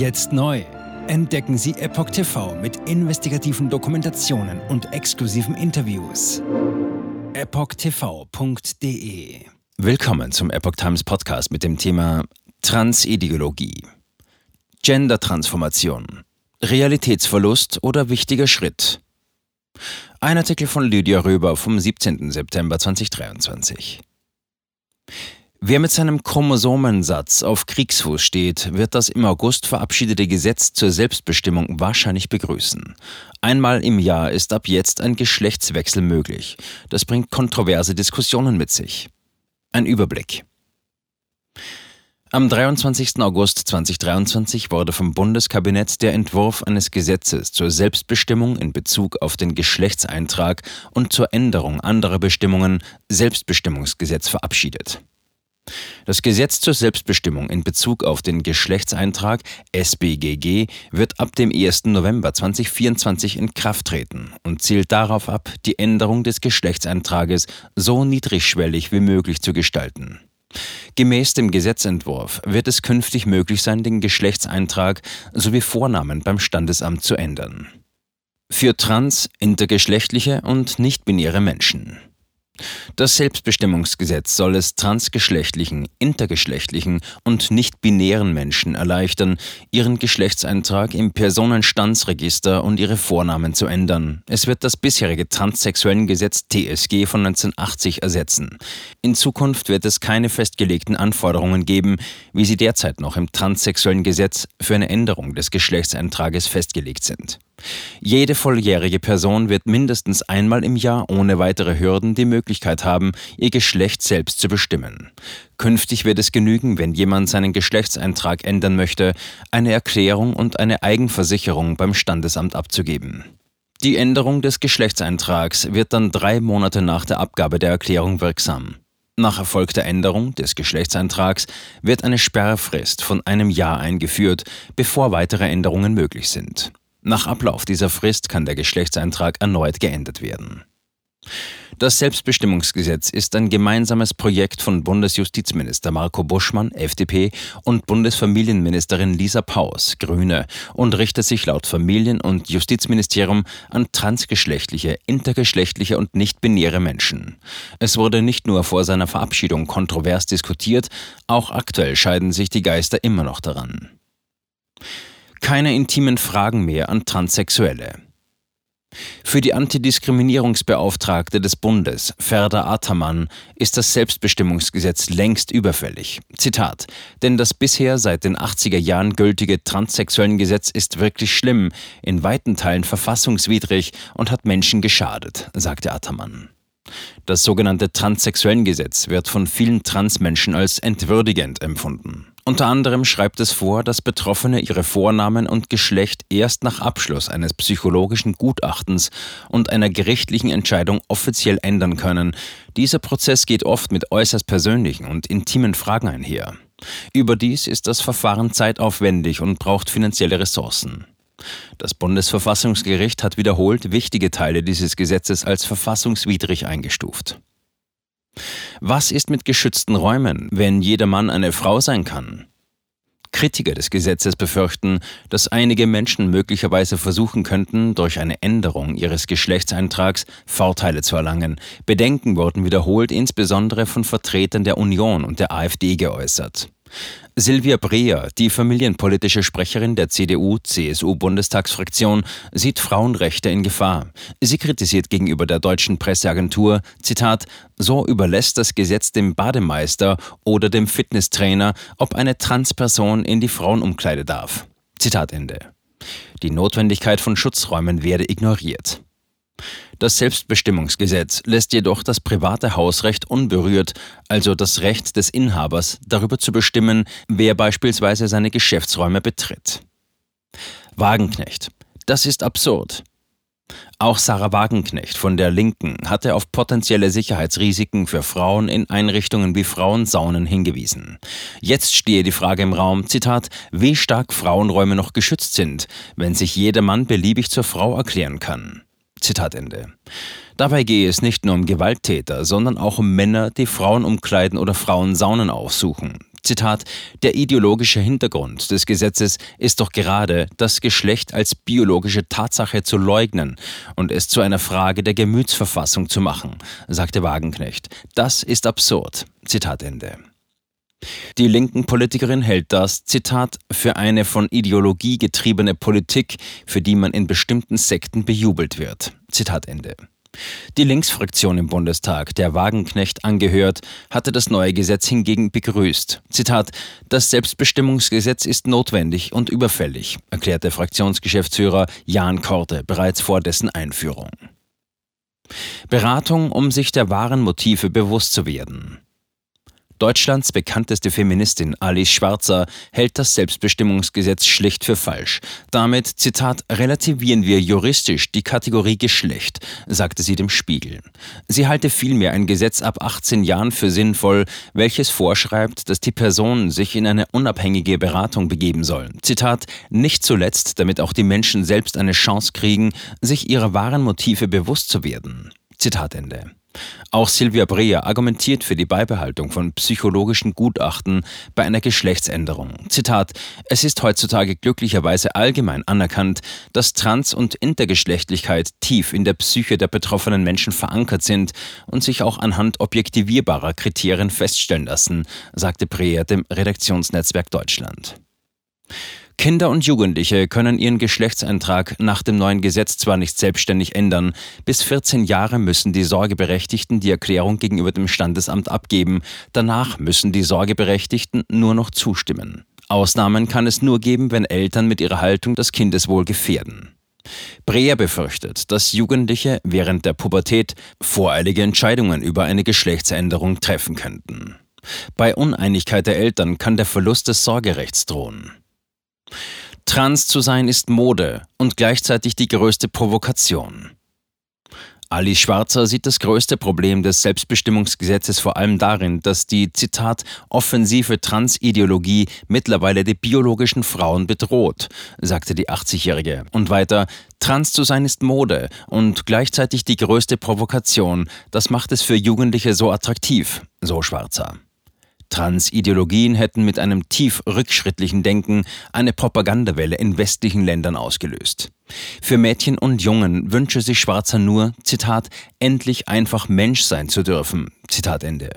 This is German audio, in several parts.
Jetzt neu. Entdecken Sie Epoch TV mit investigativen Dokumentationen und exklusiven Interviews. EpochTV.de Willkommen zum Epoch Times Podcast mit dem Thema Transideologie. Gender-Transformation. Realitätsverlust oder wichtiger Schritt. Ein Artikel von Lydia Röber vom 17. September 2023. Wer mit seinem Chromosomensatz auf Kriegsfuß steht, wird das im August verabschiedete Gesetz zur Selbstbestimmung wahrscheinlich begrüßen. Einmal im Jahr ist ab jetzt ein Geschlechtswechsel möglich. Das bringt kontroverse Diskussionen mit sich. Ein Überblick. Am 23. August 2023 wurde vom Bundeskabinett der Entwurf eines Gesetzes zur Selbstbestimmung in Bezug auf den Geschlechtseintrag und zur Änderung anderer Bestimmungen Selbstbestimmungsgesetz verabschiedet. Das Gesetz zur Selbstbestimmung in Bezug auf den Geschlechtseintrag SBGG wird ab dem 1. November 2024 in Kraft treten und zielt darauf ab, die Änderung des Geschlechtseintrages so niedrigschwellig wie möglich zu gestalten. Gemäß dem Gesetzentwurf wird es künftig möglich sein, den Geschlechtseintrag sowie Vornamen beim Standesamt zu ändern. Für trans, intergeschlechtliche und nichtbinäre Menschen. Das Selbstbestimmungsgesetz soll es transgeschlechtlichen, intergeschlechtlichen und nicht-binären Menschen erleichtern, ihren Geschlechtseintrag im Personenstandsregister und ihre Vornamen zu ändern. Es wird das bisherige transsexuellen Gesetz TSG von 1980 ersetzen. In Zukunft wird es keine festgelegten Anforderungen geben, wie sie derzeit noch im transsexuellen Gesetz für eine Änderung des Geschlechtseintrages festgelegt sind. Jede volljährige Person wird mindestens einmal im Jahr ohne weitere Hürden die Möglichkeit haben, ihr Geschlecht selbst zu bestimmen. Künftig wird es genügen, wenn jemand seinen Geschlechtseintrag ändern möchte, eine Erklärung und eine Eigenversicherung beim Standesamt abzugeben. Die Änderung des Geschlechtseintrags wird dann drei Monate nach der Abgabe der Erklärung wirksam. Nach erfolgter Änderung des Geschlechtseintrags wird eine Sperrfrist von einem Jahr eingeführt, bevor weitere Änderungen möglich sind. Nach Ablauf dieser Frist kann der Geschlechtseintrag erneut geändert werden. Das Selbstbestimmungsgesetz ist ein gemeinsames Projekt von Bundesjustizminister Marco Buschmann, FDP, und Bundesfamilienministerin Lisa Paus, Grüne, und richtet sich laut Familien- und Justizministerium an transgeschlechtliche, intergeschlechtliche und nicht-binäre Menschen. Es wurde nicht nur vor seiner Verabschiedung kontrovers diskutiert, auch aktuell scheiden sich die Geister immer noch daran. Keine intimen Fragen mehr an Transsexuelle. Für die Antidiskriminierungsbeauftragte des Bundes, Ferda Ataman, ist das Selbstbestimmungsgesetz längst überfällig. Zitat: Denn das bisher seit den 80er Jahren gültige transsexuellen Gesetz ist wirklich schlimm, in weiten Teilen verfassungswidrig und hat Menschen geschadet, sagte Ataman. Das sogenannte Transsexuellengesetz wird von vielen Transmenschen als entwürdigend empfunden. Unter anderem schreibt es vor, dass Betroffene ihre Vornamen und Geschlecht erst nach Abschluss eines psychologischen Gutachtens und einer gerichtlichen Entscheidung offiziell ändern können. Dieser Prozess geht oft mit äußerst persönlichen und intimen Fragen einher. Überdies ist das Verfahren zeitaufwendig und braucht finanzielle Ressourcen. Das Bundesverfassungsgericht hat wiederholt wichtige Teile dieses Gesetzes als verfassungswidrig eingestuft. Was ist mit geschützten Räumen, wenn jeder Mann eine Frau sein kann? Kritiker des Gesetzes befürchten, dass einige Menschen möglicherweise versuchen könnten, durch eine Änderung ihres Geschlechtseintrags Vorteile zu erlangen. Bedenken wurden wiederholt insbesondere von Vertretern der Union und der AfD geäußert. Silvia Breer, die familienpolitische Sprecherin der CDU-CSU-Bundestagsfraktion, sieht Frauenrechte in Gefahr. Sie kritisiert gegenüber der deutschen Presseagentur, Zitat, so überlässt das Gesetz dem Bademeister oder dem Fitnesstrainer, ob eine Transperson in die Frauenumkleide darf. Zitat Ende. Die Notwendigkeit von Schutzräumen werde ignoriert. Das Selbstbestimmungsgesetz lässt jedoch das private Hausrecht unberührt, also das Recht des Inhabers, darüber zu bestimmen, wer beispielsweise seine Geschäftsräume betritt. Wagenknecht. Das ist absurd. Auch Sarah Wagenknecht von der Linken hatte auf potenzielle Sicherheitsrisiken für Frauen in Einrichtungen wie Frauensaunen hingewiesen. Jetzt stehe die Frage im Raum, Zitat, wie stark Frauenräume noch geschützt sind, wenn sich jeder Mann beliebig zur Frau erklären kann. Zitat Ende. Dabei gehe es nicht nur um Gewalttäter, sondern auch um Männer, die Frauen umkleiden oder Frauensaunen aufsuchen. Zitat, der ideologische Hintergrund des Gesetzes ist doch gerade, das Geschlecht als biologische Tatsache zu leugnen und es zu einer Frage der Gemütsverfassung zu machen, sagte Wagenknecht. Das ist absurd. Zitat Ende. Die linken Politikerin hält das, Zitat, für eine von Ideologie getriebene Politik, für die man in bestimmten Sekten bejubelt wird. Zitat Ende. Die Linksfraktion im Bundestag, der Wagenknecht angehört, hatte das neue Gesetz hingegen begrüßt. Zitat: Das Selbstbestimmungsgesetz ist notwendig und überfällig, erklärte Fraktionsgeschäftsführer Jan Korte bereits vor dessen Einführung. Beratung, um sich der wahren Motive bewusst zu werden. Deutschlands bekannteste Feministin Alice Schwarzer hält das Selbstbestimmungsgesetz schlicht für falsch. Damit, Zitat, relativieren wir juristisch die Kategorie Geschlecht, sagte sie dem Spiegel. Sie halte vielmehr ein Gesetz ab 18 Jahren für sinnvoll, welches vorschreibt, dass die Personen sich in eine unabhängige Beratung begeben sollen. Zitat, nicht zuletzt, damit auch die Menschen selbst eine Chance kriegen, sich ihrer wahren Motive bewusst zu werden. Zitat Ende. Auch Silvia Breer argumentiert für die Beibehaltung von psychologischen Gutachten bei einer Geschlechtsänderung. Zitat: Es ist heutzutage glücklicherweise allgemein anerkannt, dass Trans- und Intergeschlechtlichkeit tief in der Psyche der betroffenen Menschen verankert sind und sich auch anhand objektivierbarer Kriterien feststellen lassen, sagte Breer dem Redaktionsnetzwerk Deutschland. Kinder und Jugendliche können ihren Geschlechtseintrag nach dem neuen Gesetz zwar nicht selbstständig ändern, bis 14 Jahre müssen die Sorgeberechtigten die Erklärung gegenüber dem Standesamt abgeben, danach müssen die Sorgeberechtigten nur noch zustimmen. Ausnahmen kann es nur geben, wenn Eltern mit ihrer Haltung das Kindeswohl gefährden. Breer befürchtet, dass Jugendliche während der Pubertät voreilige Entscheidungen über eine Geschlechtsänderung treffen könnten. Bei Uneinigkeit der Eltern kann der Verlust des Sorgerechts drohen. Trans zu sein ist Mode und gleichzeitig die größte Provokation. Alice Schwarzer sieht das größte Problem des Selbstbestimmungsgesetzes vor allem darin, dass die, Zitat, offensive Transideologie mittlerweile die biologischen Frauen bedroht, sagte die 80-Jährige. Und weiter, Trans zu sein ist Mode und gleichzeitig die größte Provokation. Das macht es für Jugendliche so attraktiv, so Schwarzer. Transideologien hätten mit einem tief rückschrittlichen Denken eine Propagandawelle in westlichen Ländern ausgelöst. Für Mädchen und Jungen wünsche sich Schwarzer nur, Zitat, endlich einfach Mensch sein zu dürfen. Zitat Ende.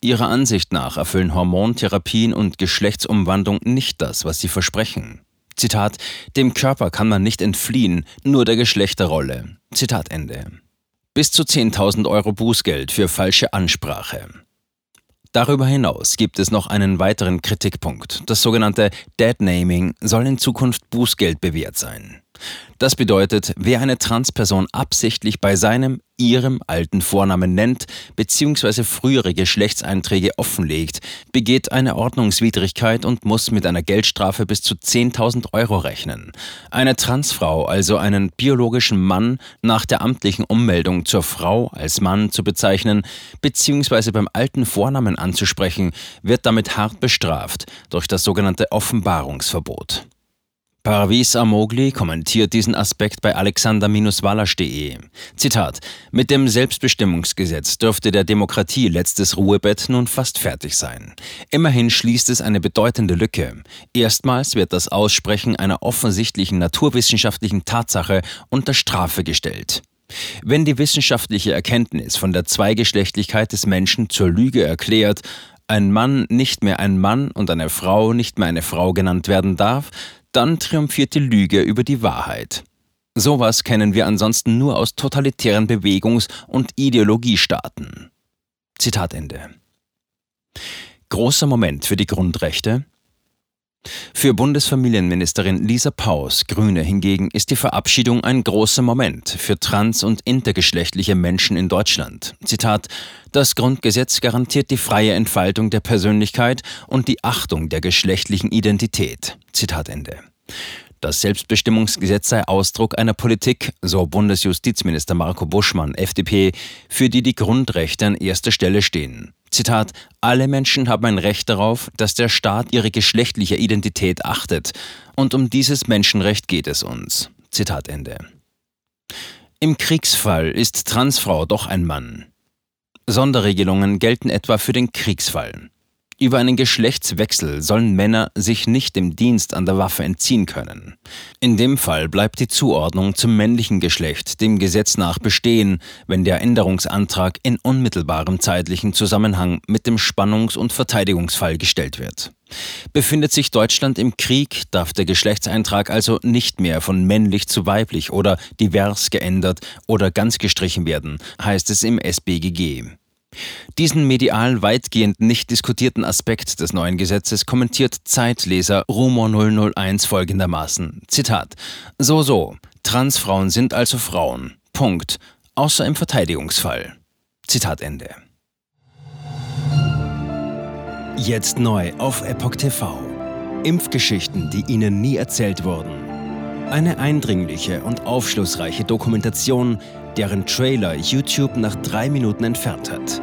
Ihrer Ansicht nach erfüllen Hormontherapien und Geschlechtsumwandlung nicht das, was sie versprechen. Zitat, dem Körper kann man nicht entfliehen, nur der Geschlechterrolle. Zitat Ende. Bis zu 10.000 Euro Bußgeld für falsche Ansprache. Darüber hinaus gibt es noch einen weiteren Kritikpunkt. Das sogenannte Deadnaming soll in Zukunft Bußgeld bewährt sein. Das bedeutet, wer eine Transperson absichtlich bei seinem, ihrem alten Vornamen nennt bzw. frühere Geschlechtseinträge offenlegt, begeht eine Ordnungswidrigkeit und muss mit einer Geldstrafe bis zu 10.000 Euro rechnen. Eine Transfrau, also einen biologischen Mann, nach der amtlichen Ummeldung zur Frau als Mann zu bezeichnen bzw. beim alten Vornamen anzusprechen, wird damit hart bestraft durch das sogenannte Offenbarungsverbot. Parvis Amogli kommentiert diesen Aspekt bei alexander-walasch.de. Zitat: Mit dem Selbstbestimmungsgesetz dürfte der Demokratie letztes Ruhebett nun fast fertig sein. Immerhin schließt es eine bedeutende Lücke. Erstmals wird das Aussprechen einer offensichtlichen naturwissenschaftlichen Tatsache unter Strafe gestellt. Wenn die wissenschaftliche Erkenntnis von der Zweigeschlechtlichkeit des Menschen zur Lüge erklärt, ein Mann nicht mehr ein Mann und eine Frau nicht mehr eine Frau genannt werden darf, dann triumphiert die Lüge über die Wahrheit. Sowas kennen wir ansonsten nur aus totalitären Bewegungs- und Ideologiestaaten. Zitat Ende. Großer Moment für die Grundrechte. Für Bundesfamilienministerin Lisa Paus, Grüne hingegen, ist die Verabschiedung ein großer Moment für trans- und intergeschlechtliche Menschen in Deutschland. Zitat: Das Grundgesetz garantiert die freie Entfaltung der Persönlichkeit und die Achtung der geschlechtlichen Identität. Zitat Ende. Das Selbstbestimmungsgesetz sei Ausdruck einer Politik, so Bundesjustizminister Marco Buschmann, FDP, für die die Grundrechte an erster Stelle stehen. Zitat, alle Menschen haben ein Recht darauf, dass der Staat ihre geschlechtliche Identität achtet. Und um dieses Menschenrecht geht es uns. Zitat Ende. Im Kriegsfall ist Transfrau doch ein Mann. Sonderregelungen gelten etwa für den Kriegsfall. Über einen Geschlechtswechsel sollen Männer sich nicht dem Dienst an der Waffe entziehen können. In dem Fall bleibt die Zuordnung zum männlichen Geschlecht dem Gesetz nach bestehen, wenn der Änderungsantrag in unmittelbarem zeitlichen Zusammenhang mit dem Spannungs- und Verteidigungsfall gestellt wird. Befindet sich Deutschland im Krieg, darf der Geschlechtseintrag also nicht mehr von männlich zu weiblich oder divers geändert oder ganz gestrichen werden, heißt es im SBGG. Diesen medial weitgehend nicht diskutierten Aspekt des neuen Gesetzes kommentiert Zeitleser Rumor 001 folgendermaßen: Zitat: So, so, Transfrauen sind also Frauen. Punkt. Außer im Verteidigungsfall. Zitat Ende. Jetzt neu auf Epoch TV. Impfgeschichten, die Ihnen nie erzählt wurden. Eine eindringliche und aufschlussreiche Dokumentation, deren Trailer YouTube nach drei Minuten entfernt hat.